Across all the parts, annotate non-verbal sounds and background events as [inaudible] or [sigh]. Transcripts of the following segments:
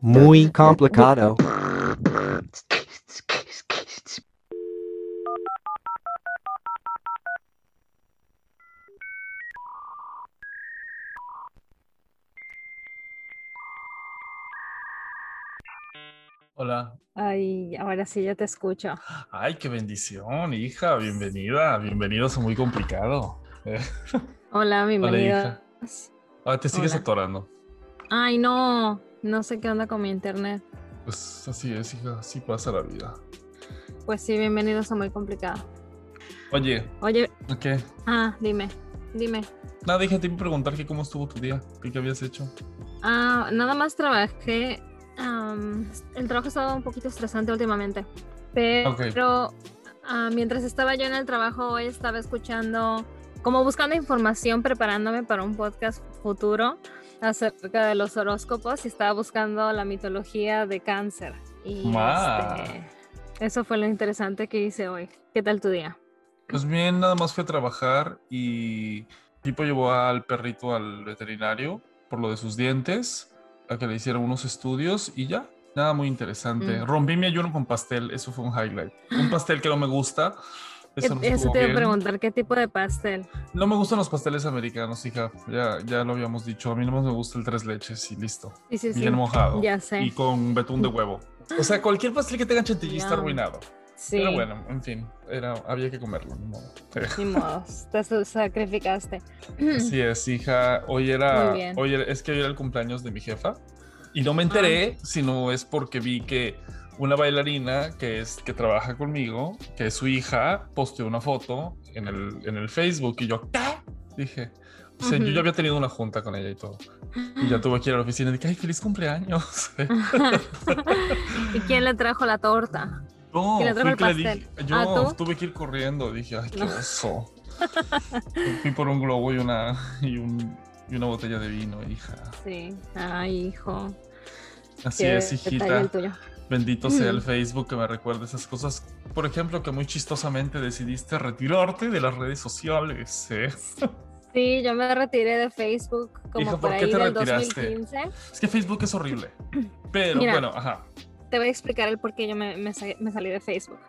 Muy complicado. Hola. Ay, ahora sí ya te escucho. Ay, qué bendición, hija. Bienvenida. Bienvenidos a Muy Complicado. [laughs] Hola, bienvenida. Ah, te sigues Hola. atorando. Ay, no. No sé qué onda con mi internet. Pues así es, hija. Así pasa la vida. Pues sí, bienvenidos a Muy Complicado. Oye, Oye, ¿qué? ah, dime, dime. Nada, dije, te iba a preguntar que cómo estuvo tu día. ¿Qué, qué habías hecho? Ah, nada más trabajé. am, el trabajo ha estado un poquito estresante últimamente. Pero ah, mientras estaba yo en el trabajo, hoy estaba escuchando, como buscando información, preparándome para un podcast futuro acerca de los horóscopos y estaba buscando la mitología de cáncer. Y este, eso fue lo interesante que hice hoy. ¿Qué tal tu día? Pues bien, nada más fui a trabajar y tipo llevó al perrito al veterinario por lo de sus dientes, a que le hicieran unos estudios y ya. Nada muy interesante. Mm. Rompí mi ayuno con pastel, eso fue un highlight. Un pastel que no me gusta. Eso no Eso te iba a bien. preguntar, ¿qué tipo de pastel? No me gustan los pasteles americanos, hija. Ya, ya lo habíamos dicho. A mí no me gusta el tres leches y listo. Sí, sí, sí. Bien mojado. Ya sé. Y con betún de huevo. O sea, cualquier pastel que tenga chantilly está Yum. arruinado. Sí, Pero bueno, en fin, era, había que comerlo. ni modo. [laughs] ni modo, te sa- sacrificaste. Así [clears throat] es, hija. Hoy era, Muy bien. hoy era- es que hoy era el cumpleaños de mi jefa. Y no me enteré, Ah. sino es porque vi que una bailarina que es que trabaja conmigo, que es su hija, posteó una foto en el, en el Facebook y yo, ¿qué? Dije, o sea, yo ya había tenido una junta con ella y todo. Y ya tuve que ir a la oficina y dije, ay, feliz cumpleaños. [laughs] ¿Y quién le trajo la torta? No, ¿Quién le trajo el pastel? dije- yo ¿Ah, tuve que ir corriendo, dije, ay, qué oso. [laughs] Fui por un globo y una, y, un- y una botella de vino, hija. Sí. Ay, hijo. Así qué es, hijita. Bendito sea el Ujú. Facebook que me recuerde esas cosas. Por ejemplo, que muy chistosamente decidiste retirarte de las redes sociales. ¿eh? [laughs] Sí, yo me retiré de Facebook como Hija, por ¿por qué ahí te del retiraste? 2015. Es que Facebook es horrible. [clears throat] Pero Mira. bueno, ajá. Te voy a explicar el por qué yo me, me sa- me salí de Facebook.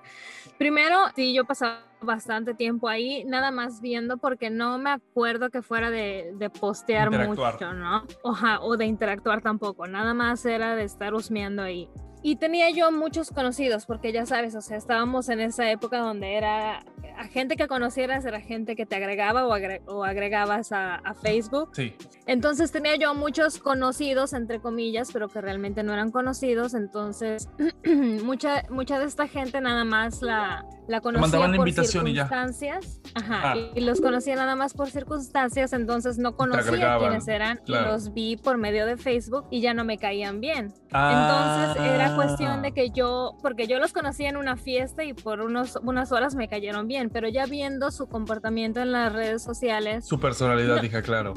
Primero, sí, yo pasaba bastante tiempo ahí, nada más viendo porque no me acuerdo que fuera de, de postear mucho, ¿no? Ajá, o de interactuar tampoco, nada más era de estar husmeando ahí. Y tenía yo muchos conocidos, porque ya sabes, o sea, estábamos en esa época donde era a gente que conocieras, era gente que te agregaba o, agre- o agregabas a, a Facebook. Sí. Entonces tenía yo muchos conocidos, entre comillas, pero que realmente no eran conocidos. Entonces, [clears throat] mucha, mucha de esta gente nada más la, la conocía mandaban por invitación y ya. circunstancias. Ajá, Ah. y, y los conocía nada más por circunstancias, entonces no conocía quiénes eran claro. y los vi por medio de Facebook y ya no me caían bien. Entonces era cuestión de Ah. que yo, porque yo los conocía en una fiesta y por unos, unas horas me cayeron bien, pero ya viendo su comportamiento en las redes sociales, Su personalidad, No. hija, claro.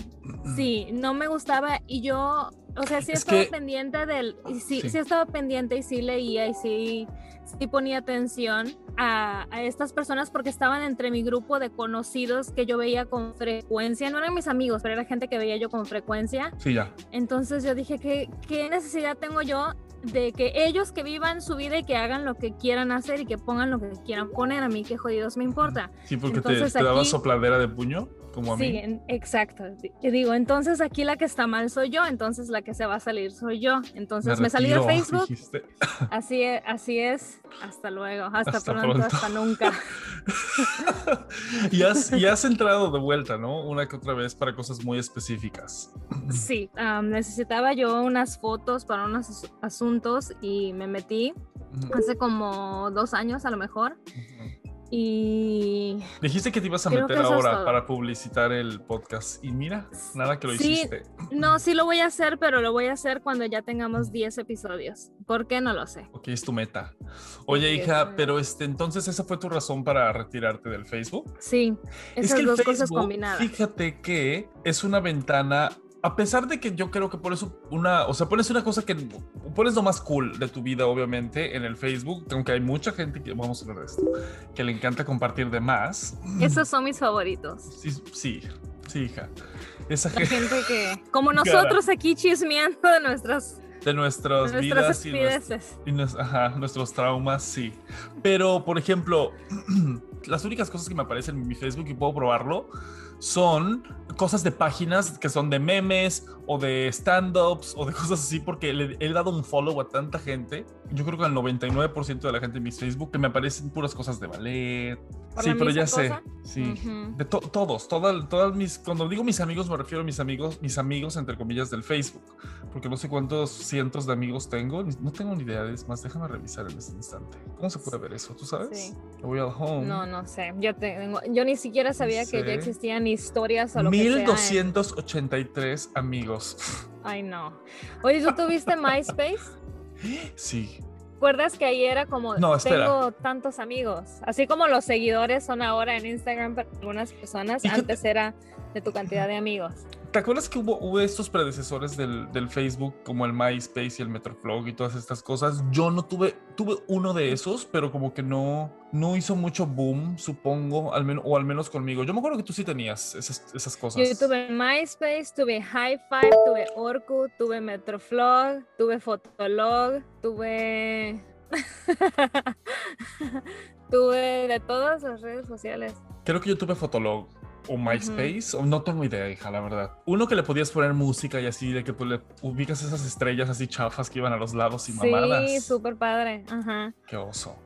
Sí, no me gustaba y yo, o sea, sí Es estaba que- pendiente del, y sí, Sí. sí. estaba pendiente y sí leía y sí, sí ponía atención a, a estas personas porque estaban entre mi grupo de conocidos que yo veía con frecuencia, no eran mis amigos, pero era gente que veía yo con frecuencia. Sí, ya. Entonces yo dije, ¿qué, qué necesidad tengo yo de que ellos que vivan su vida y que hagan lo que quieran hacer y que pongan lo que quieran poner? A mí, qué jodidos me importa. Sí, porque te, Entonces te daba aquí- sopladera de puño, como a Sí, mí. en- exacto. Y digo, entonces aquí la que está mal soy yo, entonces la que se va a salir soy yo. Entonces me, salí de Facebook, dijiste. [laughs] así es, así es. Hasta luego, hasta, Hasta pronto, pronto. hasta nunca. [laughs] y, has, y has [laughs] entrado de vuelta, ¿no? Una que otra vez para cosas muy específicas. [clears throat] Sí, am, necesitaba yo unas fotos para unos as- asuntos y me metí hace como dos años a lo mejor. Y Dijiste que te ibas a Creo meter que es ahora para publicitar el podcast. Y mira, nada que lo Sí. hiciste. no, sí lo voy a hacer, pero lo voy a hacer cuando ya tengamos 10 episodios. ¿Por qué? No lo sé. Ok, es tu meta. Oye, hija, es- pero este, entonces esa fue tu razón para retirarte del Facebook. Sí, es esas que el dos Facebook, cosas combinadas. fíjate que es una ventana, a pesar de que yo creo que pones una, o sea, pones una cosa que pones lo más cool de tu vida, obviamente, en el Facebook, aunque hay mucha gente que, vamos a hablar de esto, que le encanta compartir de más. Esos son mis favoritos. Sí, sí, Sí, hija. Esa La gente que, como nosotros aquí chismeando de nuestras de nuestras, vidas y, y nuestros traumas, sí. Pero, por ejemplo, [clears throat] las únicas cosas que me aparecen en mi Facebook y puedo probarlo son cosas de páginas que son de memes o de stand-ups o de [laughs] cosas así, porque le he dado un follow a tanta gente. Yo creo que al 99% de la gente en mi Facebook que me aparecen puras cosas de ballet. Sí, pero ya sé. Sí. De todos, todas, todas mis. Cuando digo mis amigos, me refiero a mis amigos, mis amigos, entre comillas, del Facebook. Porque no sé cuántos cientos de amigos tengo. No tengo ni idea. Es más, déjame revisar en este instante. ¿Cómo se puede ver eso? ¿Tú sabes? Sí. Voy al home. No, no sé. Yo, tengo, yo ni siquiera sabía que ya existían historias o lo 1283 amigos. Ay, no. Oye, ¿tú tuviste [laughs] MySpace? Sí. ¿Recuerdas que ahí era como no, tengo tantos amigos? Así como los seguidores son ahora en Instagram para algunas personas, antes era de tu cantidad de amigos. ¿Te acuerdas que hubo, estos predecesores del, del, Facebook, como el MySpace y el Metroflog y todas estas cosas? Yo no tuve, tuve uno de esos, pero como que no, no hizo mucho boom, supongo, al menos, o al menos conmigo. Yo me acuerdo que tú sí tenías esas, esas cosas. Yo tuve MySpace, tuve Five, tuve Orkut, tuve Metroflog, tuve Fotolog, tuve... [laughs] tuve de todas las redes sociales. Creo que yo tuve Fotolog o MySpace, o no tengo idea, hija, la verdad. Uno que le podías poner música y así, de que pues, le ubicas esas estrellas así chafas que iban a los lados y mamadas. Sí, súper padre. Ajá. Qué oso.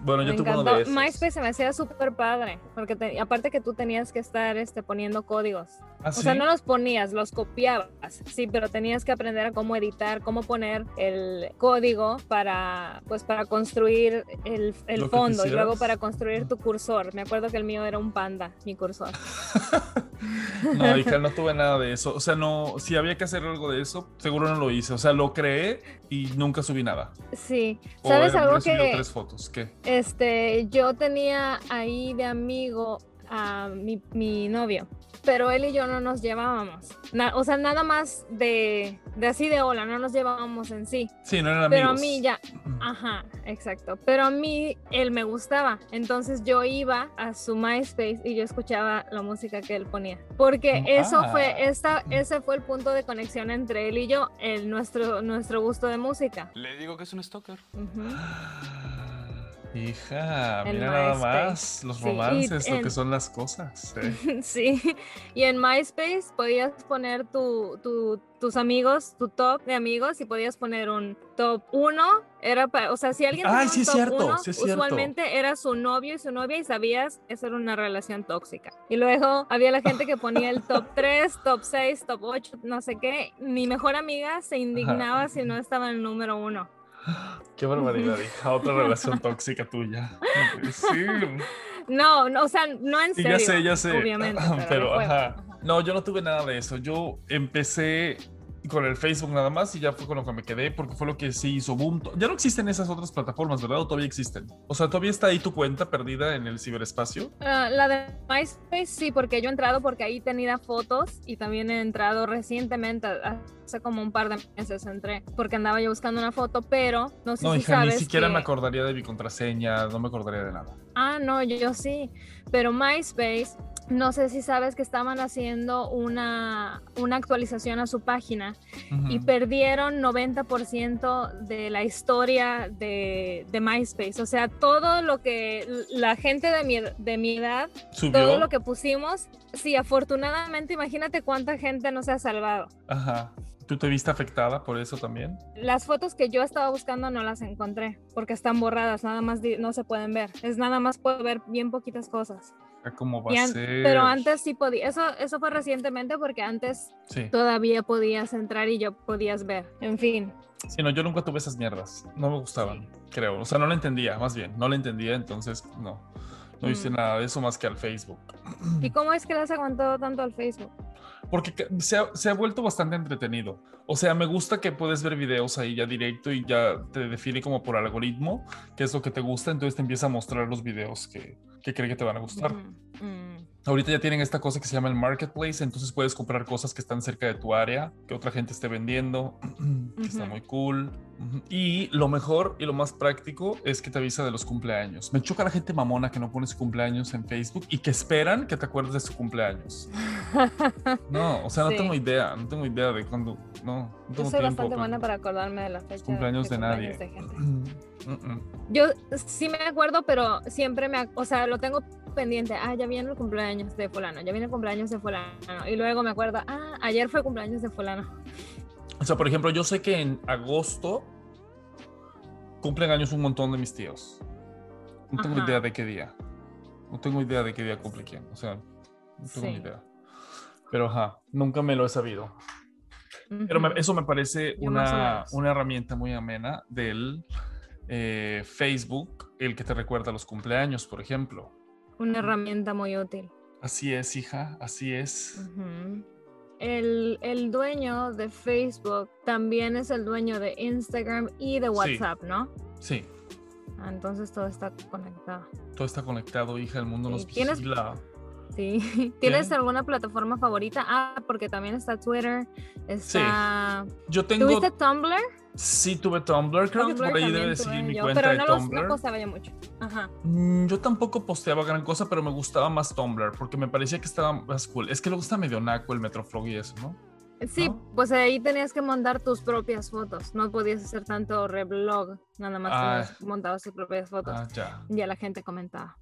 Bueno, yo tuve uno de esos. MySpace se me hacía súper padre, porque aparte que tú tenías que estar este, poniendo códigos. ¿Ah, o sea, no los ponías, los copiabas, sí, pero tenías que aprender a cómo editar, cómo poner el código para, pues, para construir el, el fondo y luego para construir tu cursor. Me acuerdo que el mío era un panda, mi cursor. [laughs] [laughs] no, hija, no tuve nada de eso. O sea, no, si había que hacer algo de eso, seguro no lo hice. O sea, lo creé y nunca subí nada. Sí. ¿Sabes algo que... tres fotos. ¿Qué? Este, yo tenía ahí de amigo a mi, mi novio pero él y yo no nos llevábamos. o sea, nada más de, de, así de hola, no nos llevábamos en sí. Sí, no eran amigos. Pero a mí ya, ajá, exacto. Pero a mí él me gustaba. Entonces yo iba a su MySpace y yo escuchaba la música que él ponía. Porque mm, eso fue, ah. esta, ese fue el punto de conexión entre él y yo, el, nuestro, nuestro gusto de música. Le digo que es un stalker. [gasps] [gasps] [gasps] [laughs] Hija, mira nada más los romances, lo que son las cosas. [laughs] Sí, y en MySpace podías poner tu, tus amigos, tu top de amigos y podías poner un top 1. Era para, o sea, si alguien tenía un top cierto, usualmente era su novio y su novia y sabías que eso era una relación tóxica. Y luego había la gente que ponía el top [laughs] 3, top 6, top 8, no sé qué. Mi mejor amiga se indignaba si no estaba en el número 1. Qué barbaridad, hija. Otra relación tóxica tuya. Sí. No, no, o sea, no en serio. Ya sé, ya sé. Obviamente. Pero, ajá. No, yo no tuve nada de eso. Yo empecé con el Facebook nada más y ya fue con lo que me quedé porque fue lo que sí hizo boom. Ya no existen esas otras plataformas, ¿verdad? ¿O todavía existen? O sea, ¿todavía está ahí tu cuenta perdida en el ciberespacio? Ah, la de MySpace sí, porque yo he entrado porque ahí tenía fotos y también he entrado recientemente, hace como un par de meses entré, porque andaba yo buscando una foto, pero no sé no, si hija, ni siquiera me acordaría de mi contraseña, no me acordaría de nada. Ah, no, yo sí, pero MySpace no sé si sabes que estaban haciendo una, una actualización a su página y perdieron 90% de la historia de, de, MySpace. O sea, todo lo que la gente de mi, de mi edad, todo lo que pusimos, sí, afortunadamente, imagínate cuánta gente no se ha salvado. Ajá. ¿Tú te viste afectada por eso también? Las fotos que yo estaba buscando no las encontré porque están borradas, nada más no se pueden ver. Es nada más puedo ver bien poquitas cosas. ¿Cómo va a ser? Pero antes sí podía, eso, eso fue recientemente porque antes todavía podías entrar y yo podías ver, en fin. Sí, no, yo nunca tuve esas mierdas, no me gustaban, creo, o sea, no la entendía, más bien, no la entendía, entonces no, no hice mm. nada de eso más que al Facebook. ¿Y cómo es que le has aguantado tanto al Facebook? porque se ha, se ha, vuelto bastante entretenido. O sea, me gusta que puedes ver videos ahí ya directo y ya te define como por algoritmo qué es lo que te gusta, entonces te empieza a mostrar los videos que, que cree que te van a gustar. Ahorita ya tienen esta cosa que se llama el marketplace, entonces puedes comprar cosas que están cerca de tu área, que otra gente esté vendiendo, [clears throat] que está muy cool. Y lo mejor y lo más práctico es que te avisa de los cumpleaños. Me choca la gente mamona que no pone su cumpleaños en Facebook y que esperan que te acuerdes de su cumpleaños. [laughs] No, o sea, no tengo idea, no tengo idea de cuándo, no, no tengo Yo soy bastante buena para acordarme de la fecha. Cumpleaños de, nadie. [clears throat] Yo sí me acuerdo, pero siempre me, o sea, lo tengo pendiente. Ah, ya viene el cumpleaños de fulano, ya viene el cumpleaños de fulano. Y luego me acuerdo, ah, ayer fue el cumpleaños de fulano. O sea, por ejemplo, yo sé que en agosto cumplen años un montón de mis tíos. No tengo idea de qué día. No tengo idea de qué día cumple quién. O sea, no tengo ni idea. Pero ajá, nunca me lo he sabido. Pero eso me parece una, una herramienta muy amena del eh, Facebook, el que te recuerda los cumpleaños, por ejemplo. Una herramienta muy útil. Así es, hija, así es. el, el, dueño de Facebook también es el dueño de Instagram y de WhatsApp, ¿no? Sí. Ah, entonces todo está conectado. Todo está conectado, hija, el mundo nos vigila. Sí. [laughs] ¿Tienes alguna plataforma favorita? Ah, porque también está Twitter. Está... Sí. Yo tengo. ¿Tuviste Tumblr? Sí, tuve Tumblr. Creo que por ahí debe de seguir mi cuenta pero no de Tumblr. no posteaba yo mucho. Ajá. Mm, yo tampoco posteaba gran cosa, pero me gustaba más Tumblr porque me parecía que estaba más cool. Es que le gusta medio naco el Metroflog y eso, ¿no? Sí, pues ahí tenías que montar tus propias fotos. No podías hacer tanto reblog, nada más ah, montabas tus propias fotos. Ah, ya. Ya la gente comentaba.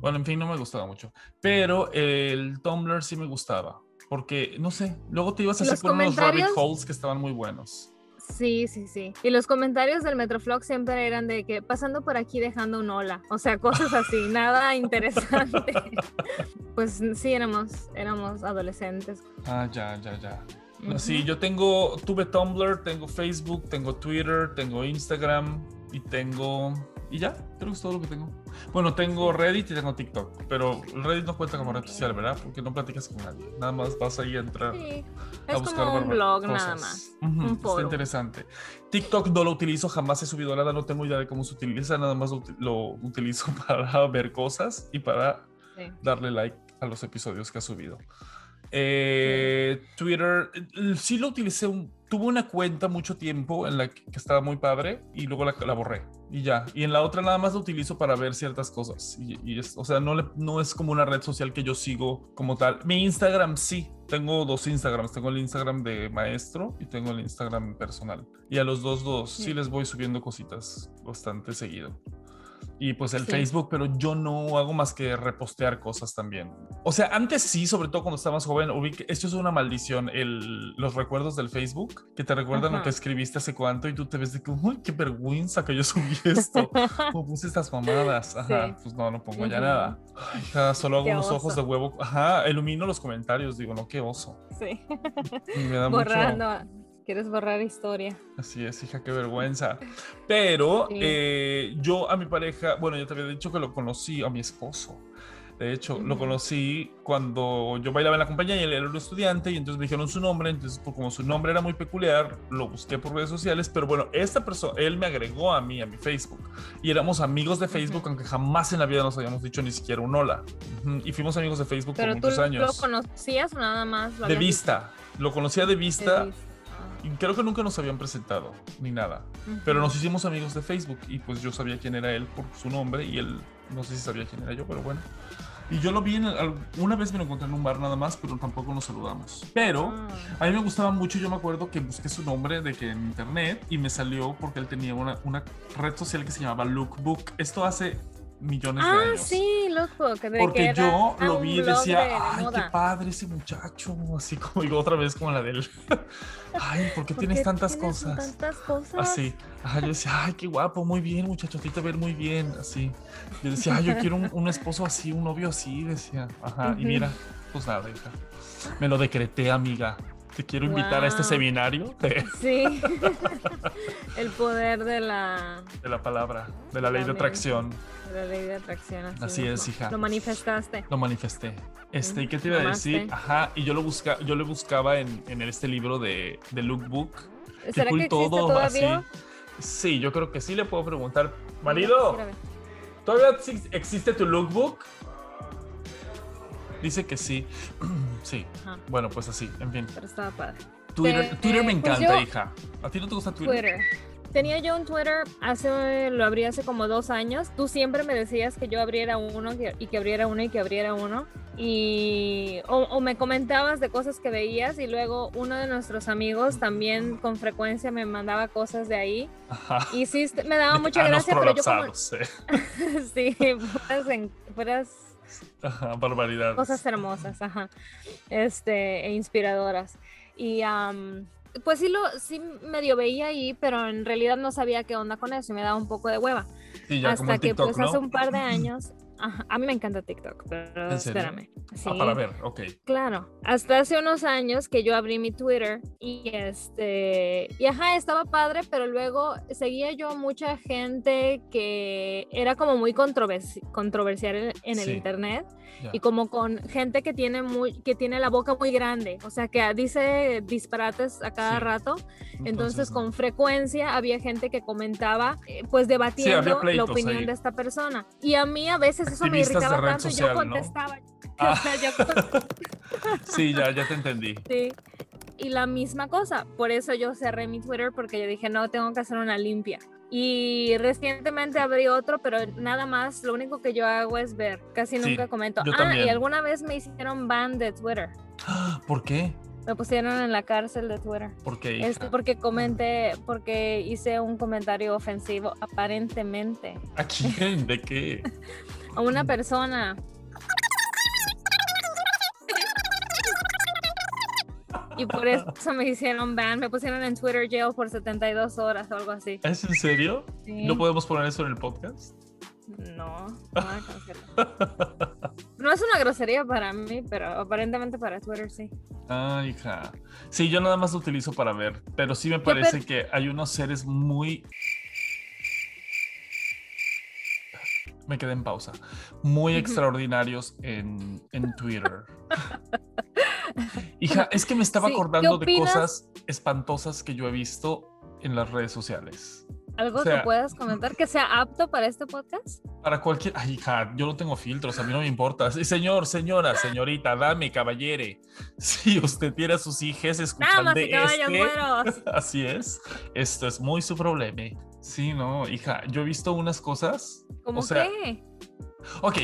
Bueno, en fin, no me gustaba mucho. Pero el Tumblr sí me gustaba. Porque, no sé, luego te ibas a hacer por unos rabbit holes que estaban muy buenos. Sí, sí, sí. Y los comentarios del Metroflog siempre eran de que pasando por aquí dejando un hola. O sea, cosas así, [laughs] nada interesante. [laughs] pues sí, éramos, éramos adolescentes. Ah, ya, ya, ya. Sí, yo tengo, tuve Tumblr, tengo Facebook, tengo Twitter, tengo Instagram y tengo y ya, creo que es todo lo que tengo. Bueno, tengo Reddit y tengo TikTok, pero Reddit no cuenta como red social, ¿verdad? Porque no platicas con nadie. Nada más vas ahí a entrar sí. a buscar como un blog nada más. está interesante. TikTok no lo utilizo, jamás he subido nada, no tengo idea de cómo se utiliza, nada más lo, utilizo [laughs] para ver cosas y para darle like a los episodios que ha subido. Eh, Twitter, eh, sí lo utilicé, un, tuve una cuenta mucho tiempo en la que, estaba muy padre y luego la, la, borré y ya. Y en la otra nada más lo utilizo para ver ciertas cosas. Y, es, o sea, no, le, no es como una red social que yo sigo como tal. Mi Instagram sí, tengo dos Instagrams. Tengo el Instagram de maestro y tengo el Instagram personal. Y a los dos, dos, sí les voy subiendo cositas bastante seguido y pues el Facebook, pero yo no hago más que repostear cosas también. O sea, antes sí, sobre todo cuando estabas joven, esto es una maldición, el, los recuerdos del Facebook, que te recuerdan lo que escribiste hace cuánto y tú te ves de que, uy, qué vergüenza que yo subí [laughs] esto, o puse estas mamadas, ajá, pues no, no pongo ya nada. Ay, solo hago unos ojos de huevo, ajá, ilumino los comentarios, digo, no, qué oso. Sí. me da [laughs] Borrando. Quieres borrar historia. Así es, hija, qué vergüenza. Pero eh, yo a mi pareja, bueno, yo te había dicho que lo conocí, a mi esposo. De hecho, lo conocí cuando yo bailaba en la compañía y él era un estudiante y entonces me dijeron su nombre, entonces pues, como su nombre era muy peculiar, lo busqué por redes sociales, pero bueno, esta persona, él me agregó a mí, a mi Facebook, y éramos amigos de Facebook, aunque jamás en la vida nos habíamos dicho ni siquiera un hola. Y fuimos amigos de Facebook por muchos años. ¿Lo conocías o nada más? De vista, lo conocía de vista. De vista creo que nunca nos habían presentado ni nada. Pero nos hicimos amigos de Facebook y pues yo sabía quién era él por su nombre y él no sé si sabía quién era yo, pero bueno. Y yo lo vi en una vez me lo encontré en un bar nada más, pero tampoco nos saludamos. Pero ah. a mí me gustaba mucho, yo me acuerdo que busqué su nombre de que en internet y me salió porque él tenía una, una red social que se llamaba Lookbook. Esto hace millones de ah, años. Ah, sí, loco. Que Porque yo lo vi y decía, ay, qué padre ese muchacho. Así como digo otra vez como la del, ay, ¿por qué tienes tantas cosas? Tantas cosas. Así. Ajá, yo decía, ay, qué guapo, muy bien, muchacho, a ti te ver muy bien. Así. Yo decía, ay, yo quiero un, esposo así, un novio así. Decía, ajá, y mira, pues nada, hija. Me lo decreté, amiga. Te quiero invitar a este seminario. Sí. [laughs] El poder de la... De la palabra, de la ley de atracción la ley de atracción. Así, es, hija. Lo manifestaste. Lo manifesté. Este, ¿y qué te iba a decir? Ajá, y yo lo busca, yo lo buscaba en, en este libro de, de Lookbook. ¿Será que todo todavía? Así. Sí, yo creo que sí le puedo preguntar. Marido, ¿todavía existe tu Lookbook? Dice que sí. [clears throat] sí. Bueno, pues así, en fin. Pero estaba padre. Twitter, Twitter me pues encanta, hija. ¿A ti no te gusta Twitter? Twitter. Tenía yo un Twitter, hace, lo abrí hace como dos años. Tú siempre me decías que yo abriera uno y que abriera uno y que abriera uno. Y, o, me comentabas de cosas que veías y luego uno de nuestros amigos también con frecuencia me mandaba cosas de ahí. Ajá. Y sí, me daba [laughs] mucha gracia, pero yo como... [laughs] sí, fueras, [laughs] Ajá, barbaridades. Cosas hermosas, ajá. Este, e inspiradoras. Y pues sí lo, sí medio veía ahí, pero en realidad no sabía qué onda con eso y me daba un poco de hueva. Hasta que pues hace un par de [laughs] años, a mí me encanta TikTok, pero espérame. Ah, para ver, ok. Claro, hasta hace unos años que yo abrí mi Twitter y este, y ajá, estaba padre, pero luego seguía yo mucha gente que era como muy controversial en, el internet y como con gente que tiene muy, que tiene la boca muy grande, o sea, que dice disparates a cada rato. Entonces, con frecuencia había gente que comentaba, eh, pues debatiendo la opinión de esta persona. Y a mí a veces eso me irritaba tanto, y yo contestaba. [laughs] Ah. [laughs] sí, ya, ya te entendí. Sí. Y la misma cosa, por eso yo cerré mi Twitter porque yo dije, no, tengo que hacer una limpia. Y recientemente abrí otro, pero nada más, lo único que yo hago es ver, casi nunca comento. Ah, y alguna vez me hicieron ban de Twitter. [gasps] ¿Por qué? Me pusieron en la cárcel de Twitter. ¿Por qué? Es porque comenté, porque hice un comentario ofensivo, aparentemente. ¿A quién? ¿De qué? [laughs] a una persona. Y por eso me hicieron ban, me pusieron en Twitter jail por 72 horas o algo así. ¿Es en serio? ¿No podemos poner eso en el podcast? No, [laughs] no es una grosería para mí, pero aparentemente para Twitter sí. Ah, hija. Sí, yo nada más lo utilizo para ver, pero sí me parece que hay unos seres muy me quedé en pausa. Muy extraordinarios en, en Twitter. [laughs] Hija, es que me estaba acordando de cosas espantosas que yo he visto en las redes sociales. ¿Algo que puedas comentar que sea apto para este podcast? Para cualquier. Ay, hija, yo no tengo filtros, a mí no me importa. Señor, señora, señorita, dame, caballere. Si usted tiene a sus hijas escuchando de este, [laughs] así es. Esto es muy su problema. Sí, no, hija, yo he visto unas cosas. ¿Cómo qué? Ok,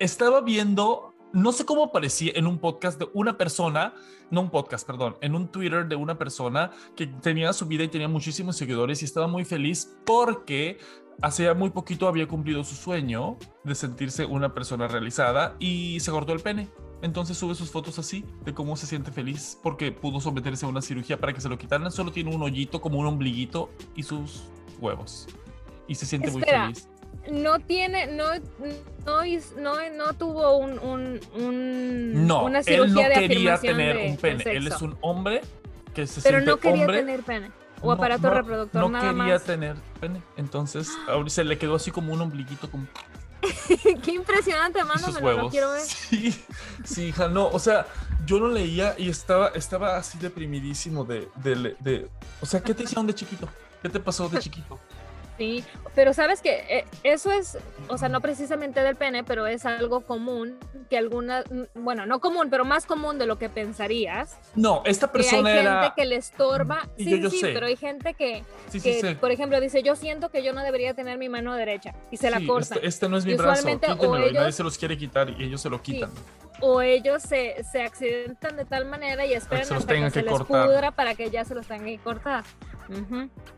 estaba viendo no sé cómo aparecía en un podcast de una persona, no un podcast, perdón, en un Twitter de una persona que tenía su vida y tenía muchísimos seguidores y estaba muy feliz porque hacía muy poquito había cumplido su sueño de sentirse una persona realizada y se cortó el pene. Entonces sube sus fotos así de cómo se siente feliz porque pudo someterse a una cirugía para que se lo quitaran. Solo tiene un hoyito como un ombliguito y sus huevos. Y se siente muy feliz no tiene, no, no, no, no tuvo un, un, no, una cirugía él no quería tener un pene. Él es un hombre que se Pero no quería hombre. tener pene. O aparato reproductor, no nada quería tener pene. Entonces, se le quedó así como un ombliguito. Como... [laughs] Qué impresionante, mándamelo, lo quiero ver. [laughs] Sí, sí, hija, no, o sea, yo lo leía y estaba, estaba así deprimidísimo de, de, de, o sea, ¿qué te hicieron de chiquito? ¿Qué te pasó de chiquito? Sí, pero sabes que eh, eso es, o sea, no precisamente del pene, pero es algo común que alguna, mm, bueno, no común, pero más común de lo que pensarías. No, esta persona hay gente que le estorba. Sí, sí, pero hay gente que, que por ejemplo, dice, yo siento que yo no debería tener mi mano derecha y se la corta. Este, este, no es mi brazo, quítemelo, y nadie se los quiere quitar y ellos se lo quitan. O ellos se, se, accidentan de tal manera y esperan hasta que, se les pudra para que ya se los tengan que cortar.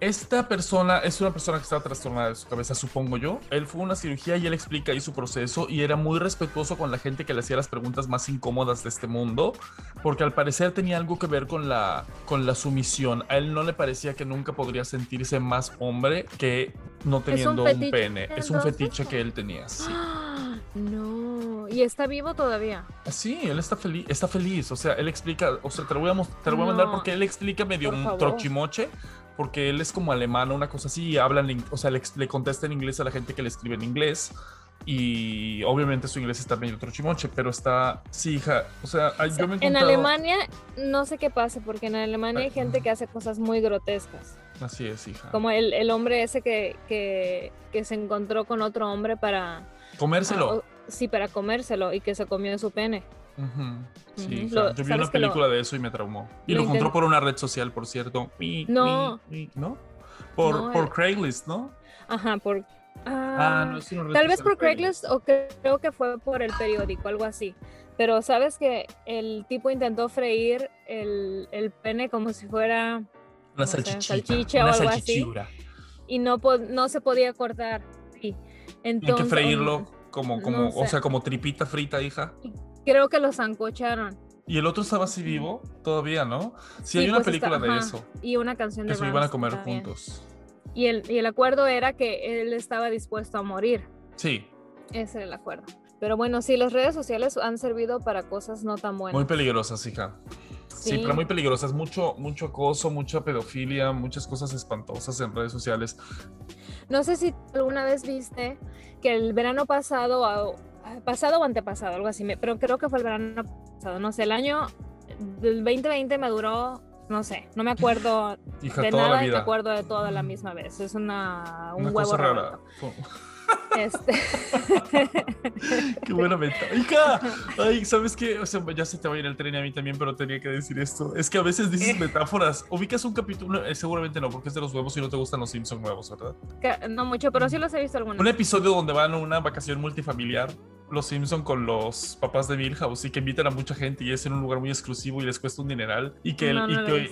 Esta persona es una persona que estaba trastornada de su cabeza, supongo yo. Él fue a una cirugía y él explica ahí su proceso y era muy respetuoso con la gente que le hacía las preguntas más incómodas de este mundo, porque al parecer tenía algo que ver con la, con la sumisión. A él no le parecía que nunca podría sentirse más hombre que no teniendo un, pene. Es un fetiche que él tenía. Sí. [gasps] No, y está vivo todavía. Sí, él está feliz, está feliz. O sea, él explica, o sea, te lo voy a, te lo voy a mandar porque él explica medio un trochimoche porque él es como alemán o una cosa así, y hablan, o sea, le, le, contesta en inglés a la gente que le escribe en inglés. Y obviamente su inglés está medio trochimoche, pero está, sí, hija, o sea, yo me he En Alemania no sé qué pasa, porque en Alemania hay gente que hace cosas muy grotescas. Así es, hija. Como el, el hombre ese que, que, que, se encontró con otro hombre para... Comérselo. Ah, sí, para comérselo y que se comió su pene. Sí, yo vi una película de eso y me traumó. Y lo, encontró por una red social, por cierto. no. ¿No? Por, por eh. Craigslist, ¿no? Ajá, por Ah, no es una Tal vez por Craigslist o creo que fue por el periódico, algo así. Pero sabes que el tipo intentó freír el, el pene como si fuera una salchicha o algo así. Y no, no se podía cortar. Y entonces, que freírlo como, como o sea, como tripita frita, hija. Creo que lo zancocharon. Y el otro estaba así vivo todavía, ¿no? Sí, hay una pues película de eso. Y una canción de Que se iban a comer juntos. Y el, y el acuerdo era que él estaba dispuesto a morir. Sí. Ese era el acuerdo. Pero bueno, sí, las redes sociales han servido para cosas no tan buenas. Muy peligrosas, hija. Sí, pero muy peligrosas. Mucho, mucho acoso, mucha pedofilia, muchas cosas espantosas en redes sociales. No sé si alguna vez viste que el verano pasado, pasado o antepasado, algo así, pero creo que fue el verano pasado, no sé, el año del 2020 me duró no sé, no me acuerdo de nada y me acuerdo de toda la misma vez. Es una, un huevo raro. Este. [laughs] qué buena meta. Hija, ay, ¿sabes qué? O sea, ya se te va a ir el tren a mí también, pero tenía que decir esto. Es que a veces dices metáforas. Ubicas un capítulo, eh, seguramente no, porque es de los huevos y no te gustan los Simpsons nuevos, ¿verdad? no mucho, pero sí los he visto algunos. Un episodio donde van a una vacación multifamiliar los Simpson con los papás de Milhouse y que invitan a mucha gente y es en un lugar muy exclusivo y les cuesta un dineral. Y que,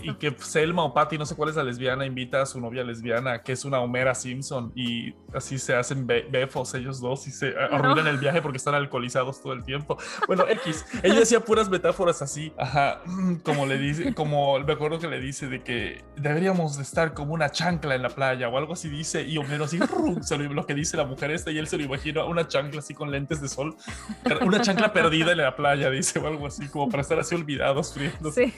y, que Selma o Patty, no sé cuál es la lesbiana, invita a su novia lesbiana que es una Homera Simpson y así se hacen befos ellos dos y se arruinan el viaje porque están alcoholizados todo el tiempo. Bueno, X, ella decía puras metáforas así, ajá, [clears throat] como le dice, como me acuerdo que le dice de que deberíamos de estar como una chancla en la playa o algo así dice y Homero así, [laughs] lo que dice la mujer esta y él se lo imagina una chancla así con lentes de sol una chancla perdida en la playa, dice, o algo así, como para estar así olvidados, friéndose.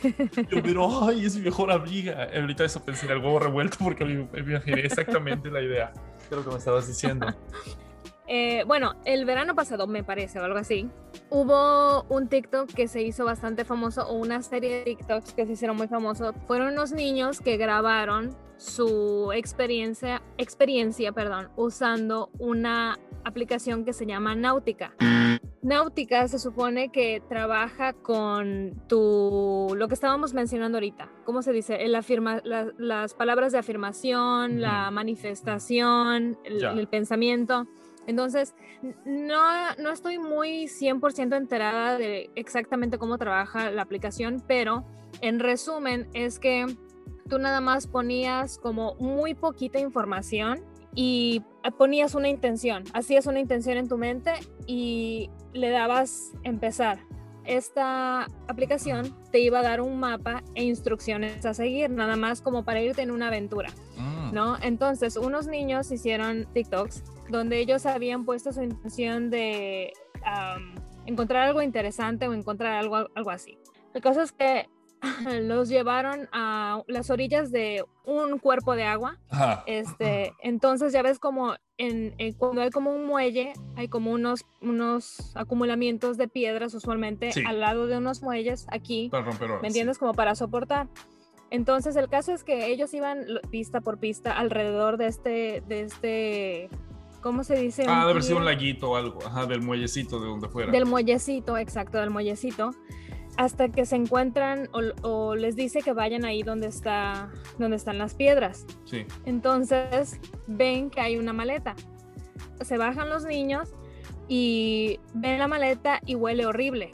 Yo, pero, ay, es mi mejor amiga. Ahorita eso pensé en el huevo revuelto porque me, imaginé exactamente la idea de lo que me estabas diciendo. [laughs] Eh, bueno, el verano pasado, me parece, o algo así, hubo un TikTok que se hizo bastante famoso, o una serie de TikToks que se hicieron muy famosos. Fueron unos niños que grabaron su experiencia, experiencia perdón, usando una aplicación que se llama Náutica. Náutica se supone que trabaja con tu, lo que estábamos mencionando ahorita, ¿cómo se dice? El afirma, las palabras de afirmación, la manifestación, el, pensamiento. Entonces, no, no estoy muy 100% enterada de exactamente cómo trabaja la aplicación, pero en resumen es que tú nada más ponías como muy poquita información y ponías una intención, hacías una intención en tu mente y le dabas empezar. Esta aplicación te iba a dar un mapa e instrucciones a seguir, nada más como para irte en una aventura, mm. ¿no? Entonces, unos niños hicieron TikToks donde ellos habían puesto su intención de encontrar algo interesante o encontrar algo, algo así. La cosa es que [laughs] los llevaron a las orillas de un cuerpo de agua. Este, entonces ya ves como en, cuando hay como un muelle, hay como unos, unos acumulamientos de piedras usualmente al lado de unos muelles aquí. ¿Me entiendes? Como para soportar. Entonces el caso es que ellos iban pista por pista alrededor de este, de este, ¿cómo se dice? Ah, de haber sido un laguito o algo, ajá, del muellecito de donde fuera. Del muellecito, exacto, del muellecito hasta que se encuentran o, les dice que vayan ahí donde está donde están las piedras. Sí. Entonces ven que hay una maleta. Se bajan los niños y ven la maleta y huele horrible.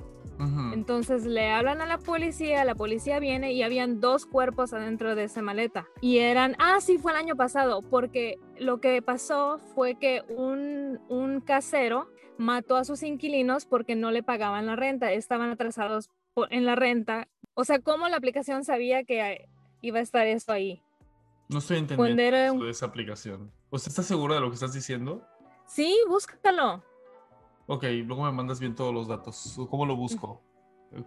Entonces le hablan a la policía, la policía viene y habían dos cuerpos adentro de esa maleta. Y eran, ah, sí, fue el año pasado, porque lo que pasó fue que un, un casero mató a sus inquilinos porque no le pagaban la renta, estaban atrasados en la renta. O sea, ¿cómo la aplicación sabía que iba a estar eso ahí? No estoy entendiendo de esa aplicación. ¿Usted está segura de lo que estás diciendo? Sí, búscalo. Ok, luego me mandas bien todos los datos. ¿Cómo lo busco?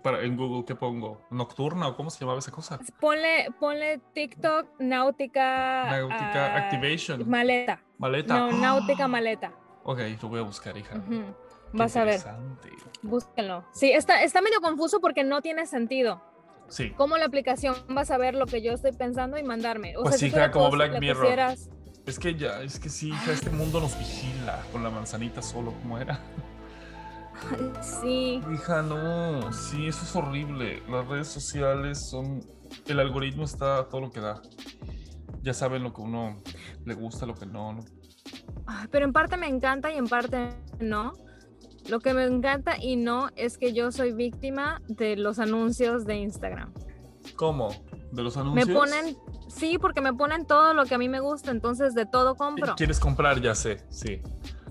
Para, en Google, ¿qué pongo? ¿Nocturna o cómo se llamaba esa cosa? Ponle, ponle TikTok Náutica. Náutica ah, Activation. Maleta. Maleta. No, Náutica [gasps] Maleta. Ok, lo voy a buscar, hija. Vas a ver. Búsquenlo. Sí, está, está medio confuso porque no tiene sentido. Sí. ¿Cómo la aplicación va a saber lo que yo estoy pensando y mandarme? O pues hija, como Black Mirror. Es que ya, es que sí, hija, este mundo nos vigila con la manzanita solo, como era. [laughs] Sí. Hija, no, sí, eso es horrible. Las redes sociales son. El algoritmo está todo lo que da. Ya saben lo que uno le gusta, lo que no. no. Pero en parte me encanta y en parte no. Lo que me encanta y no es que yo soy víctima de los anuncios de Instagram. ¿Cómo? ¿De los anuncios? Me ponen, sí, porque me ponen todo lo que a mí me gusta, entonces de todo compro. ¿Quieres comprar? Ya sé, sí.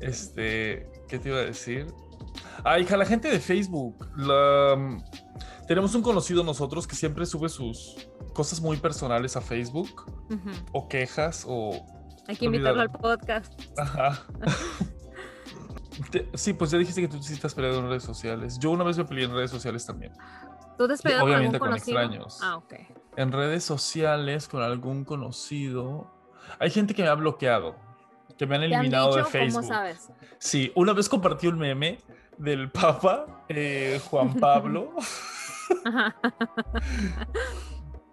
Este, ¿qué te iba a decir? Ah, hija, la gente de Facebook. tenemos un conocido nosotros que siempre sube sus cosas muy personales a Facebook. O quejas o... Hay que invitarlo al podcast. Ajá. [laughs] sí, pues ya dijiste que tú sí estás peleado en redes sociales. Yo una vez me peleé en redes sociales también. ¿Tú te has peleado Obviamente con, algún con extraños. Ah, ok. En redes sociales con algún conocido. Hay gente que me ha bloqueado, que me han eliminado de Facebook. ¿Cómo sabes? Sí, una vez compartí un meme del Papa eh, Juan [laughs] Pablo. [laughs]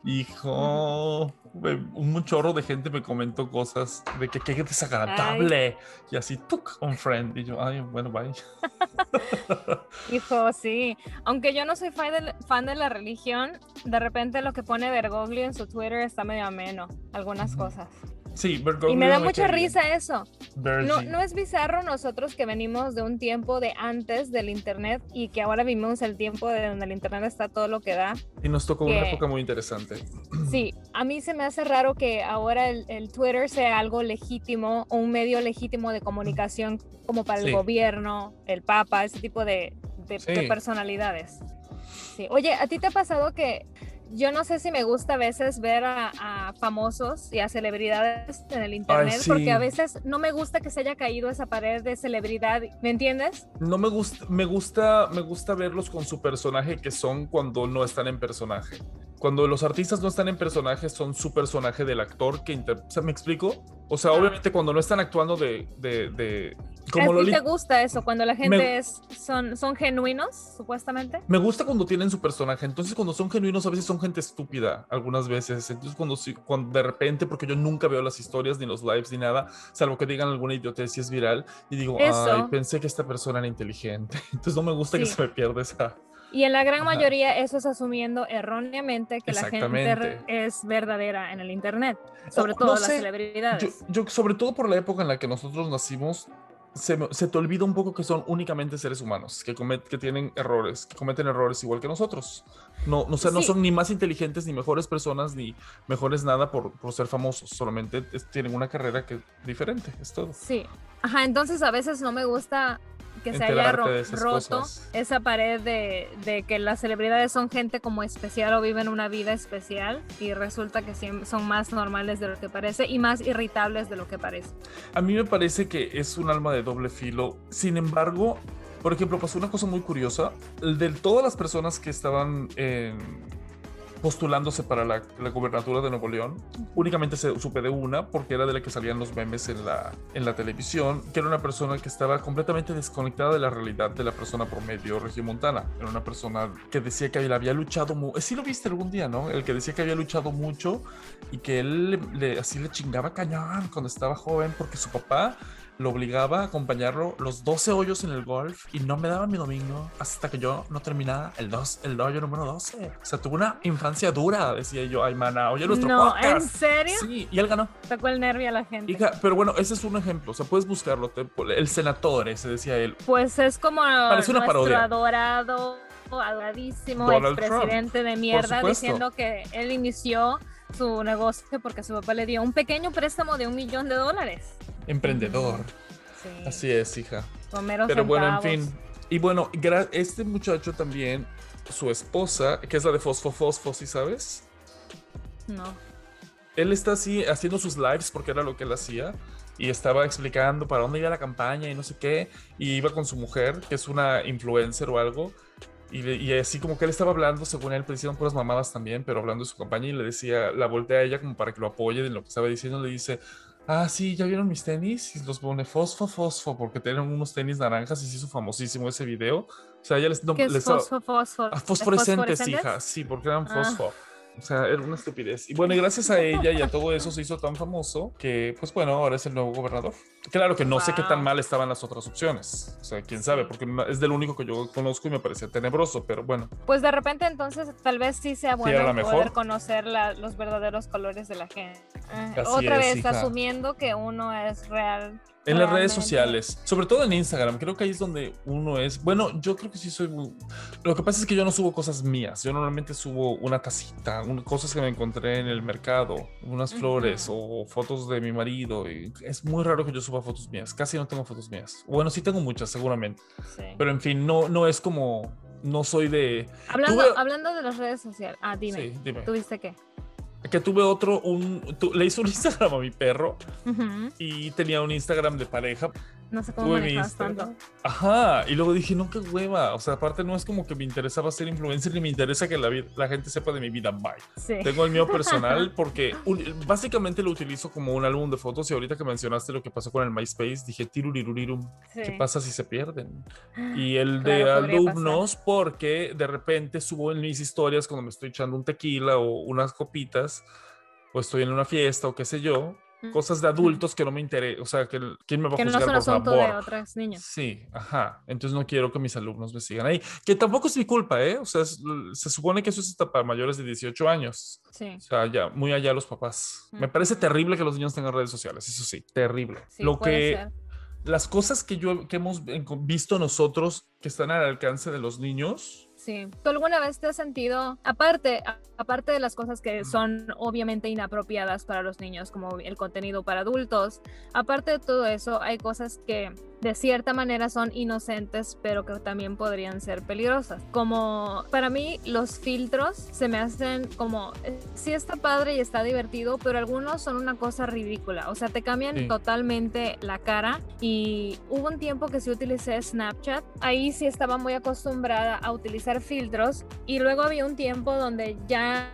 Hijo, un chorro de gente me comentó cosas de que qué desagradable. Y así, tuk, un friend. Y yo, ay, bueno, bye. [laughs] Hijo, sí. Aunque yo no soy fan de, fan de la religión, de repente lo que pone Bergoglio en su Twitter está medio ameno. Algunas cosas. Sí, Y me da mucha risa eso. No, no es bizarro nosotros que venimos de un tiempo de antes del Internet y que ahora vivimos el tiempo de donde el Internet está todo lo que da. Y nos tocó una época muy interesante. [clears throat] Sí, a mí se me hace raro que ahora el, Twitter sea algo legítimo o un medio legítimo de comunicación como para el gobierno, el Papa, ese tipo de, de personalidades. Sí. Oye, ¿a ti te ha pasado que yo no sé si me gusta a veces ver a, famosos y a celebridades en el internet, porque a veces no me gusta que se haya caído esa pared de celebridad, ¿me entiendes? No me gusta, me gusta, me gusta verlos con su personaje que son cuando no están en personaje. Cuando los artistas no están en personaje, son su personaje del actor que o sea, ¿me explico? O sea, obviamente cuando no están actuando de, de, como ¿A ti te gusta eso? Cuando la gente es, son, son genuinos, supuestamente. Me gusta cuando tienen su personaje. Entonces, cuando son genuinos, a veces son gente estúpida, algunas veces. Entonces, cuando, cuando de repente, porque yo nunca veo las historias, ni los lives, ni nada, salvo que digan alguna idiotez y es viral, y digo, ay, pensé que esta persona era inteligente. [laughs] Entonces, no me gusta que se me pierda esa. Y en la gran mayoría eso es asumiendo erróneamente que la gente es verdadera en el Internet, sobre todo las celebridades. Yo, sobre todo por la época en la que nosotros nacimos, se, se, te olvida un poco que son únicamente seres humanos, que, que tienen errores, que cometen errores igual que nosotros. No, no, no son ni más inteligentes, ni mejores personas, ni mejores nada por, por ser famosos, solamente tienen una carrera que diferente, es todo. Sí, ajá, entonces a veces no me gusta que se haya roto esa pared de, que las celebridades son gente como especial o viven una vida especial y resulta que son más normales de lo que parece y más irritables de lo que parece. A mí me parece que es un alma de doble filo. Sin embargo, por ejemplo, pasó una cosa muy curiosa. De todas las personas que estaban en postulándose para la, gobernatura de Nuevo León. Únicamente se, supe de una porque era de la que salían los memes en la, en la televisión, que era una persona que estaba completamente desconectada de la realidad de la persona promedio regiomontana. Era una persona que decía que él había luchado mucho. Sí lo viste algún día, ¿no? El que decía que había luchado mucho y que él le, así le chingaba cañón cuando estaba joven porque su papá lo obligaba a acompañarlo los 12 hoyos en el golf y no me daba mi domingo hasta que yo no terminaba el, dos, el hoyo número 12. O sea, tuvo una infancia dura, decía yo, ay, mana, oye nuestro no, ¿en serio? Sí, y él ganó. Sacó el nervio a la gente. pero bueno, ese es un ejemplo, o sea, puedes buscarlo, el senador, ese decía él. Pues es como Parece una nuestro adorado, adoradísimo expresidente de mierda diciendo que él inició su negocio porque su papá le dio un pequeño préstamo de un millón de dólares. Emprendedor. Así es, hija. Pero bueno, en fin. Y bueno, este muchacho también, su esposa, que es la de Fosfo Fosfo, ¿sí sabes? No. Él está así haciendo sus lives porque era lo que él hacía y estaba explicando para dónde iba la campaña y no sé qué, y iba con su mujer, que es una influencer o algo, y, así como que él estaba hablando, según él, pues hicieron puras mamadas también, pero hablando de su campaña y le decía, la voltea a ella como para que lo apoye en lo que estaba diciendo, le dice, ah, sí, ¿ya vieron mis tenis? Y los pone fosfo, fosfo, porque tienen unos tenis naranjas y se hizo famosísimo ese video. O sea, ella les... ¿Qué es fosfo, fosfo? Ah, fosforescentes, hija, sí, porque eran ah. fosfo. O sea, era una estupidez. Y bueno, y gracias a ella y a todo eso se hizo tan famoso que, pues bueno, ahora es el nuevo gobernador. Claro que no sé qué tan mal estaban las otras opciones. O sea, quién sabe, porque es del único que yo conozco y me parecía tenebroso, pero bueno. Pues de repente entonces tal vez sí sea bueno poder conocer los verdaderos colores de la gente. Ah, otra vez, asumiendo que uno es real en las redes sociales, sobre todo en Instagram, creo que ahí es donde uno es. Bueno, yo creo que sí soy. Lo que pasa es que yo no subo cosas mías. Yo normalmente subo una tacita, cosas que me encontré en el mercado, unas flores o fotos de mi marido. Y es muy raro que yo suba fotos mías. Casi no tengo fotos mías. Bueno, sí tengo muchas, seguramente. Pero en fin, no, no es como. No soy de. Hablando, hablando de las redes sociales. Ah, dime. Sí, dime. ¿Tuviste qué? que tuve otro, un, le hice un [laughs] Instagram a mi perro y tenía un Instagram de pareja. No sé cómo manejas tanto. Ajá, y luego dije, no, qué hueva. O sea, aparte no es como que me interesaba ser influencer ni me interesa que la, la gente sepa de mi vida. Bye. Tengo el mío personal [laughs] porque básicamente lo utilizo como un álbum de fotos y ahorita que mencionaste lo que pasó con el MySpace, dije, tirurirurum, ¿qué pasa si se pierden? [gasps] Y el de alumnos porque de repente subo en mis historias cuando me estoy echando un tequila o unas copitas o estoy en una fiesta o qué sé yo cosas de adultos que no me interesa, o sea, que quién me va a juzgar no por favor. de otras niñas. Sí, ajá. Entonces no quiero que mis alumnos me sigan ahí, que tampoco es mi culpa, ¿eh? O sea, se supone que eso es hasta para mayores de 18 años. Sí. O sea, ya muy allá los papás. Me parece terrible que los niños tengan redes sociales, eso sí, terrible. Lo que las cosas que yo que hemos visto nosotros que están al alcance de los niños Sí. ¿Tú alguna vez te has sentido, aparte, aparte de las cosas que son obviamente inapropiadas para los niños, como el contenido para adultos, aparte de todo eso, hay cosas que de cierta manera son inocentes, pero que también podrían ser peligrosas. Como para mí los filtros se me hacen como, sí está padre y está divertido, pero algunos son una cosa ridícula. O sea, te cambian totalmente la cara y hubo un tiempo que sí utilicé Snapchat. Ahí sí estaba muy acostumbrada a utilizar filtros y luego había un tiempo donde ya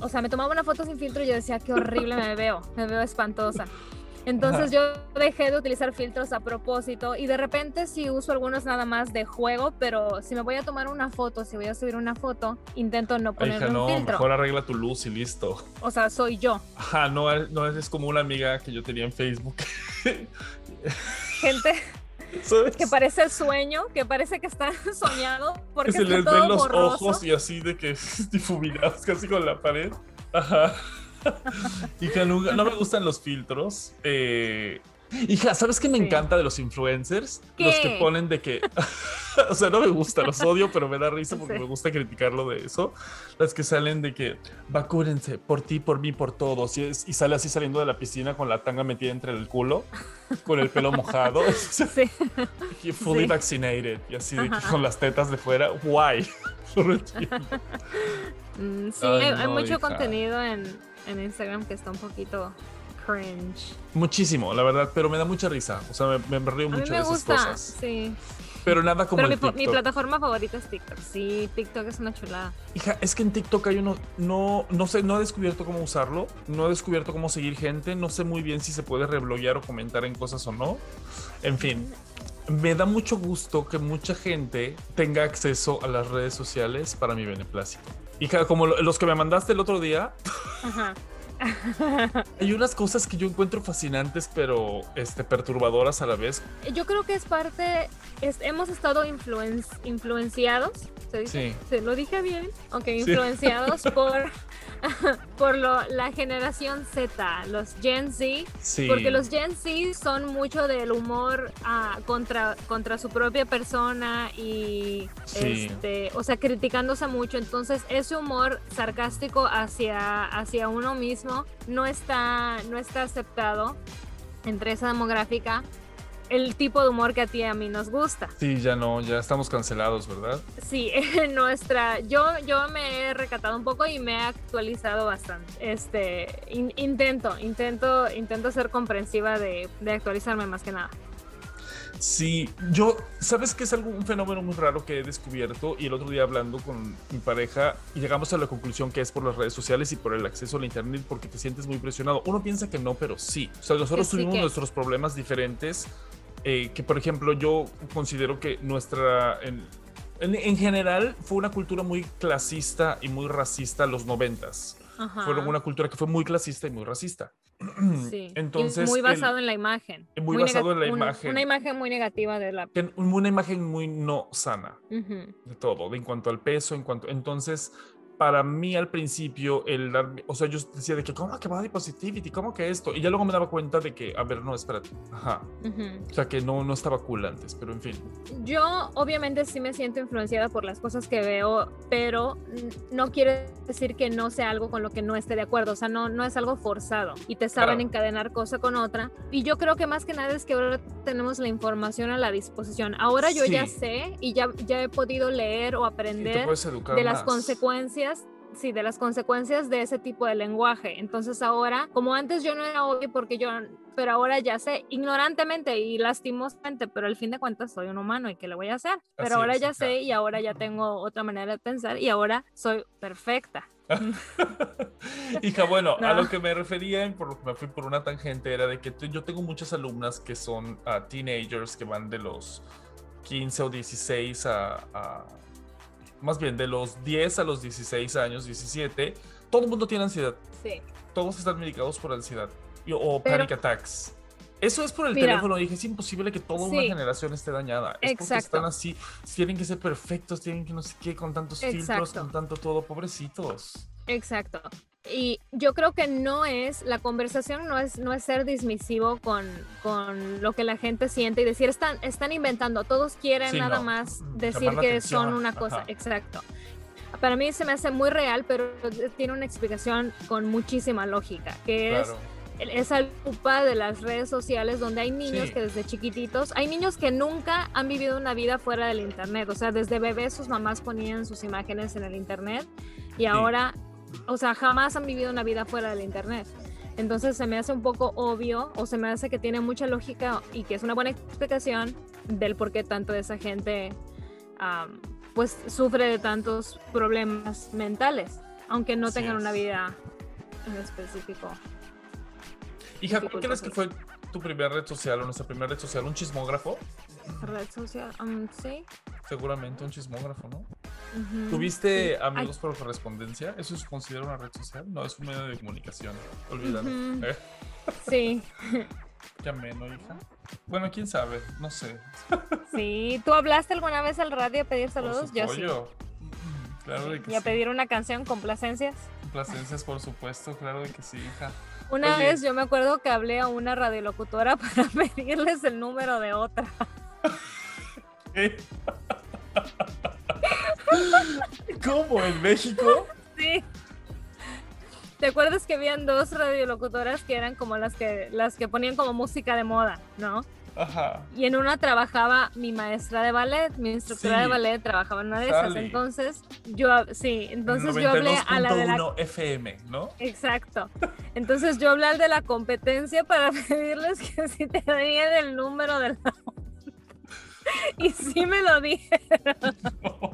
o sea, me tomaba una foto sin filtro y yo decía, qué horrible me veo, me veo espantosa. [laughs] Entonces yo dejé de utilizar filtros a propósito y de repente sí uso algunos nada más de juego, pero si me voy a tomar una foto, si voy a subir una foto, intento no poner un filtro. Mejor arregla tu luz y listo. O sea, soy yo. Ajá, no, no es como una amiga que yo tenía en Facebook. Gente [laughs] que parece sueño, que parece que está [laughs] soñado. Porque se les ven los ojos y así de que [laughs] difuminados casi con la pared. Ajá. [laughs] Hija, no, me gustan los filtros. Eh, hija, ¿sabes qué me encanta de los influencers? Los que ponen de que. [laughs] o sea, no me gusta, los odio, pero me da risa porque me gusta criticarlo de eso. Las que salen de que vacúrense por ti, por mí, por todos. Y, y sale así saliendo de la piscina con la tanga metida entre el culo, con el pelo mojado. [laughs] Sí. fully vaccinated. Y así con las tetas de fuera. Guay. Mm, sí, hay, mucho contenido en, en Instagram que está un poquito cringe. Muchísimo, la verdad, pero me da mucha risa. O sea, me, me río mucho de esas cosas. Sí. Pero nada como pero mi, mi, plataforma favorita es TikTok. Sí, TikTok es una chulada. Hija, es que en TikTok hay uno, no, no sé, no he descubierto cómo usarlo, no he descubierto cómo seguir gente, no sé muy bien si se puede rebloguear o comentar en cosas o no. En fin, me da mucho gusto que mucha gente tenga acceso a las redes sociales para mi beneplácito. Hija, como los que me mandaste el otro día. Hay unas cosas que yo encuentro fascinantes, pero este, perturbadoras a la vez. Yo creo que es parte, hemos estado influenciados, ¿se dice? Sí. ¿Se lo dije bien? Ok, influenciados [laughs] por [laughs] por lo, la generación Z, los Gen Z, porque los Gen Z son mucho del humor ah, contra, contra su propia persona y, este, o sea, criticándose mucho. Entonces, ese humor sarcástico hacia, hacia uno mismo no está, no está aceptado entre esa demográfica el tipo de humor que a ti y a mí nos gusta. Sí, ya no, ya estamos cancelados, ¿verdad? Sí, [laughs] nuestra, yo, yo me he recatado un poco y me he actualizado bastante. Este, intento, intento, intento ser comprensiva de, de actualizarme más que nada. Sí, yo, ¿sabes qué es algo, un fenómeno muy raro que he descubierto? Y el otro día hablando con mi pareja, y llegamos a la conclusión que es por las redes sociales y por el acceso a la internet, porque te sientes muy presionado. Uno piensa que no, pero sí. O sea, nosotros tuvimos nuestros problemas diferentes eh, que por ejemplo yo considero que nuestra, En, general, fue una cultura muy clasista y muy racista los noventas. Fueron una cultura que fue muy clasista y muy racista. [clears throat] Sí. Entonces, muy basado en la imagen. Muy, basado en la imagen. Una imagen muy negativa de la. Una imagen muy no sana de todo, en cuanto al peso, en cuanto. Entonces, para mí al principio, el o sea, yo decía de que, ¿cómo que body positivity? ¿Cómo que esto? Y ya luego me daba cuenta de que, a ver, no, espérate, ajá. O sea, que no, no estaba cool antes, pero en fin. Yo obviamente sí me siento influenciada por las cosas que veo, pero no quiere decir que no sea algo con lo que no esté de acuerdo, o sea, no, no es algo forzado y te saben encadenar cosa con otra. Y yo creo que más que nada es que ahora tenemos la información a la disposición. Ahora yo ya sé y ya, ya he podido leer o aprender de las consecuencias sí, de las consecuencias de ese tipo de lenguaje. Entonces ahora, como antes yo no era obvio porque yo, pero ahora ya sé, ignorantemente y lastimosamente, pero al fin de cuentas soy un humano y ¿qué le voy a hacer? Pero ahora ya sé y ahora ya tengo otra manera de pensar y ahora soy perfecta. [laughs] Hija, bueno, a lo que me refería, por me fui por una tangente, era de que yo tengo muchas alumnas que son ah, teenagers que van de los 15 o 16 a más bien de los 10 a los 16 años, 17, todo el mundo tiene ansiedad. Sí. Todos están medicados por ansiedad o panic attacks. Eso es por el teléfono. Dije, es imposible que toda una generación esté dañada. Es Exacto. porque están así, tienen que ser perfectos, tienen que no sé qué, con tantos filtros, con tanto todo, pobrecitos. Exacto. Y yo creo que no es, la conversación no es, no es ser dismisivo con, con lo que la gente siente y decir, están, están inventando, todos quieren nada más decir que son una cosa, exacto. Para mí se me hace muy real, pero tiene una explicación con muchísima lógica, que es esa lupa de las redes sociales donde hay niños que desde chiquititos, hay niños que nunca han vivido una vida fuera del internet, o sea, desde bebés sus mamás ponían sus imágenes en el internet y ahora o sea, jamás han vivido una vida fuera del Internet. Entonces se me hace un poco obvio o se me hace que tiene mucha lógica y que es una buena explicación del por qué tanto esa gente pues sufre de tantos problemas mentales, aunque no tengan una vida en específico. Hija, ¿cuál crees que fue tu primera red social o nuestra primera red social? ¿Un chismógrafo? Red social, um, sí. Seguramente un chismógrafo, ¿no? ¿Tuviste amigos por correspondencia? ¿Eso se considera una red social? No, es un medio de comunicación. Olvídalo. ¿eh? Sí. [laughs] Qué ameno, hija. Bueno, quién sabe, no sé. Sí, ¿tú hablaste alguna vez al radio a pedir saludos? Yo sí. Claro que y a pedir una canción, complacencias. Complacencias, por supuesto, claro de que sí, hija. Una vez yo me acuerdo que hablé a una radiolocutora [laughs] para pedirles el número de otra. [laughs] ¿Cómo? ¿En México? Sí. ¿Te acuerdas que habían dos radiolocutoras que eran como las que las que ponían como música de moda, ¿no? Ajá. Y en una trabajaba mi maestra de ballet, mi instructora de ballet trabajaba en una de esas. Entonces, yo sí, entonces yo hablé a la de la FM, ¿no? Exacto. Entonces yo hablé al de la competencia para [laughs] pedirles que si te darían el número de la [laughs] y sí me lo dijeron. [laughs]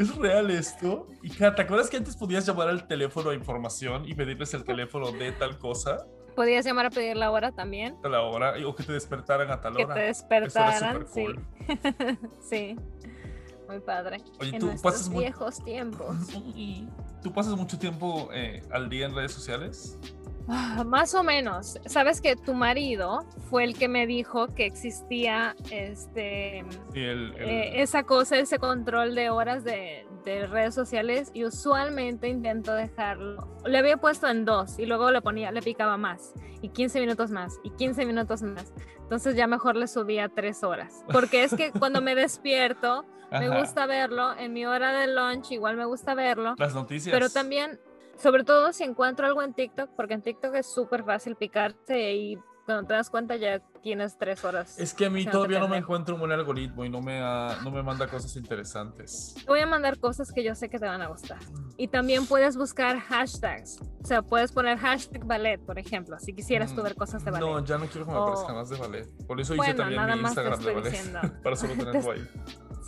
¿Es real esto? Hija, ¿te acuerdas que antes podías llamar al teléfono a información y pedirles el teléfono de tal cosa? Podías llamar a pedir la hora también. A la hora, o que te despertaran a tal hora. Que te despertaran, sí. [laughs] sí. Muy padre. Oye, tú pasas viejos tiempos. [laughs] ¿Tú pasas mucho tiempo eh, al día en redes sociales? Ah, más o menos. Sabes que tu marido fue el que me dijo que existía este eh, esa cosa, ese control de horas de, redes sociales y usualmente intento dejarlo. Le había puesto en dos y luego le ponía, le picaba más y 15 minutos más y 15 minutos más. Entonces ya mejor le subía tres horas. Porque es que cuando me [laughs] despierto me gusta verlo. En mi hora de lunch igual me gusta verlo. Las noticias. Pero también sobre todo si encuentro algo en TikTok, porque en TikTok es súper fácil picarse y cuando te das cuenta ya tienes tres horas. Es que a mí todavía no me encuentro un buen algoritmo y no me, no me manda cosas interesantes. Te voy a mandar cosas que yo sé que te van a gustar. Y también puedes buscar hashtags. O sea, puedes poner hashtag ballet, por ejemplo, si quisieras tú ver cosas de ballet. No, ya no quiero que me aparezcan más de ballet. Por eso hice también mi Instagram de ballet. [laughs] para solo tenerlo ahí. [laughs]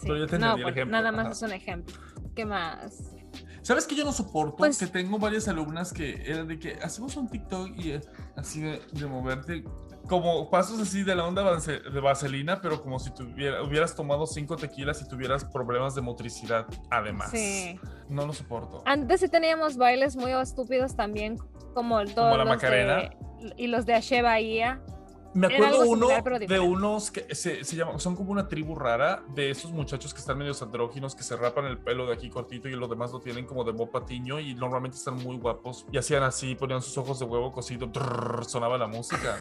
Sí. Pero ya no, el ejemplo. Nada más es un ejemplo. ¿Qué más? ¿Sabes que yo no soporto? Pues, que tengo varias alumnas que eran de que hacemos un TikTok y así de, moverte. como pasos así de la onda de vaselina, pero como si tuviera, hubieras tomado cinco tequilas y tuvieras problemas de motricidad, además. Sí. No lo soporto. Antes sí teníamos bailes muy estúpidos también, como el todo. Como la Macarena. y los de Ashe Bahía. Me acuerdo uno de unos que se, se, llaman, son como una tribu rara de esos muchachos que están medio andróginos, que se rapan el pelo de aquí cortito y los demás lo tienen como de Bob Patiño y normalmente están muy guapos y hacían así, ponían sus ojos de huevo cosido, sonaba la música.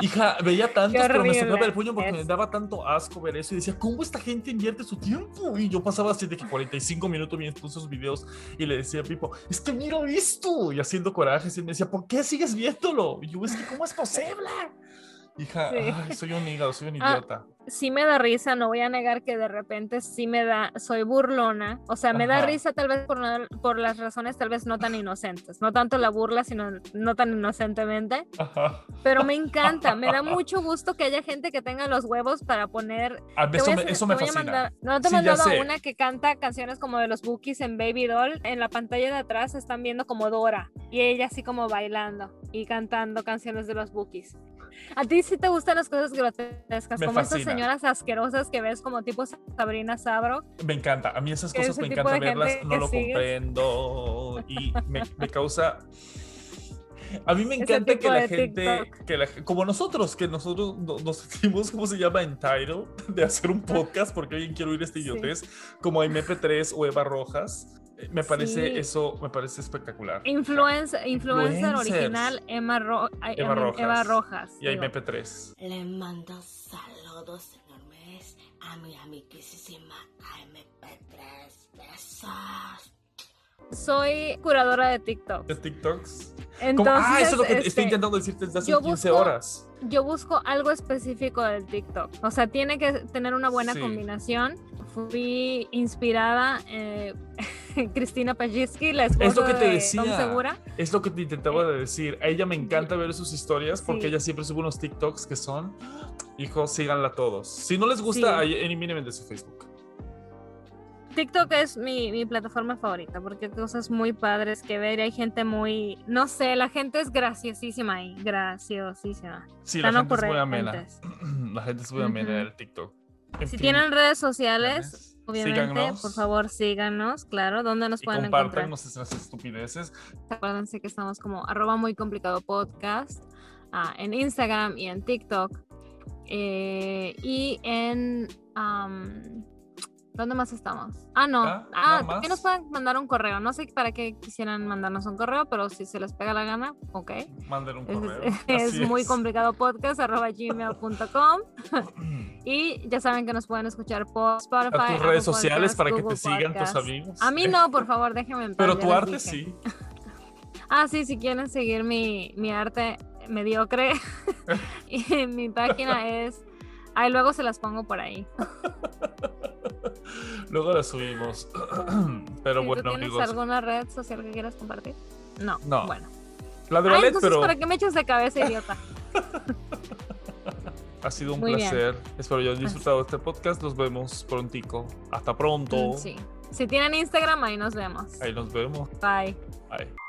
Hija, veía tantos, pero me sacaba el puño porque me daba tanto asco ver eso y decía, ¿cómo esta gente invierte su tiempo? Y yo pasaba así de que 45 minutos viendo esos videos y le decía a Pipo, es que miro esto y haciendo corajes y me decía, ¿por qué sigues viéndolo? Y yo, es que, ¿cómo es posible? Hija, soy un hígado, soy un [laughs] ah, idiota. sí me da risa, no voy a negar que de repente sí me da, soy burlona, o sea, me da risa tal vez por, por las razones tal vez no tan inocentes, no tanto la burla, sino no tan inocentemente, pero me [laughs] encanta, me da mucho gusto que haya gente que tenga los huevos para poner... eso, me, fascina. no te he mandado una que canta canciones como de los Bookies en Baby Doll, en la pantalla de atrás están viendo como Dora, y ella así como bailando y cantando canciones de los Bookies. ¿A ti sí te gustan las cosas grotescas? como estas señoras asquerosas que ves como tipo Sabrina Sabro. Me encanta. A mí esas cosas me encanta verlas. No lo comprendo. Y me, me causa a mí me [laughs] encanta que la gente, que como nosotros, que nosotros nos sentimos, ¿cómo se llama? Entitled de hacer un podcast porque alguien quiere oír este idiotez, como MP3 o Eva Rojas. Me parece eso, me parece espectacular. Influencer, influencer original Emma, Eva, Rojas. Y hay MP3. Le mando saludos enormes a mi amiguísima MP3. Besos. Soy curadora de TikTok. ¿De TikToks? Entonces, ah, eso es lo que estoy este, intentando decirte desde hace 15 horas. Yo busco algo específico del TikTok. O sea, tiene que tener una buena combinación. Fui inspirada eh, [laughs] Cristina Pajitsky, la esposa es lo que te decía, Segura. Es lo que te intentaba eh, decir. A ella me encanta ver sus historias porque ella siempre sube unos TikToks que son, hijos, síganla todos. Si no les gusta, sí. eliminen de su Facebook. TikTok es mi, mi, plataforma favorita porque hay cosas muy padres que ver. Hay gente muy, no sé, la gente es graciosísima ahí, graciosísima. Sí, la gente es muy amena. [clears throat] La gente es muy amena en el TikTok. si tienen redes sociales, obviamente, por favor síganos, claro. ¿Dónde nos pueden encontrar? nuestras estupideces. Acuérdense que estamos como arroba muy complicado podcast ah, en Instagram y en TikTok. Eh, y en ¿Dónde más estamos? Ah, no. Ah, que nos pueden mandar un correo. No sé para qué quisieran mandarnos un correo, pero si se les pega la gana, ok. Manden un correo. [laughs] Es, muy complicado podcast arroba gmail.com. [clears throat] y ya saben que nos pueden escuchar por Spotify. A tus redes sociales para que te sigan tus amigos. A mí no, por favor, déjenme en Pero tu arte sí. [laughs] ah, sí, si quieren seguir mi, mi arte mediocre. [laughs] y mi página es. Ahí luego se las pongo por ahí. [laughs] Luego la subimos. [clears throat] pero bueno, ¿tú ¿Tienes alguna red social que quieras compartir? No. No. Bueno. La de ballet, pero. ¿Para qué me echas de cabeza, idiota? [laughs] ha sido un placer. Espero que hayan disfrutado este podcast. Nos vemos prontico. Hasta pronto. Sí. Si tienen Instagram, ahí nos vemos. Ahí nos vemos. Bye. Bye.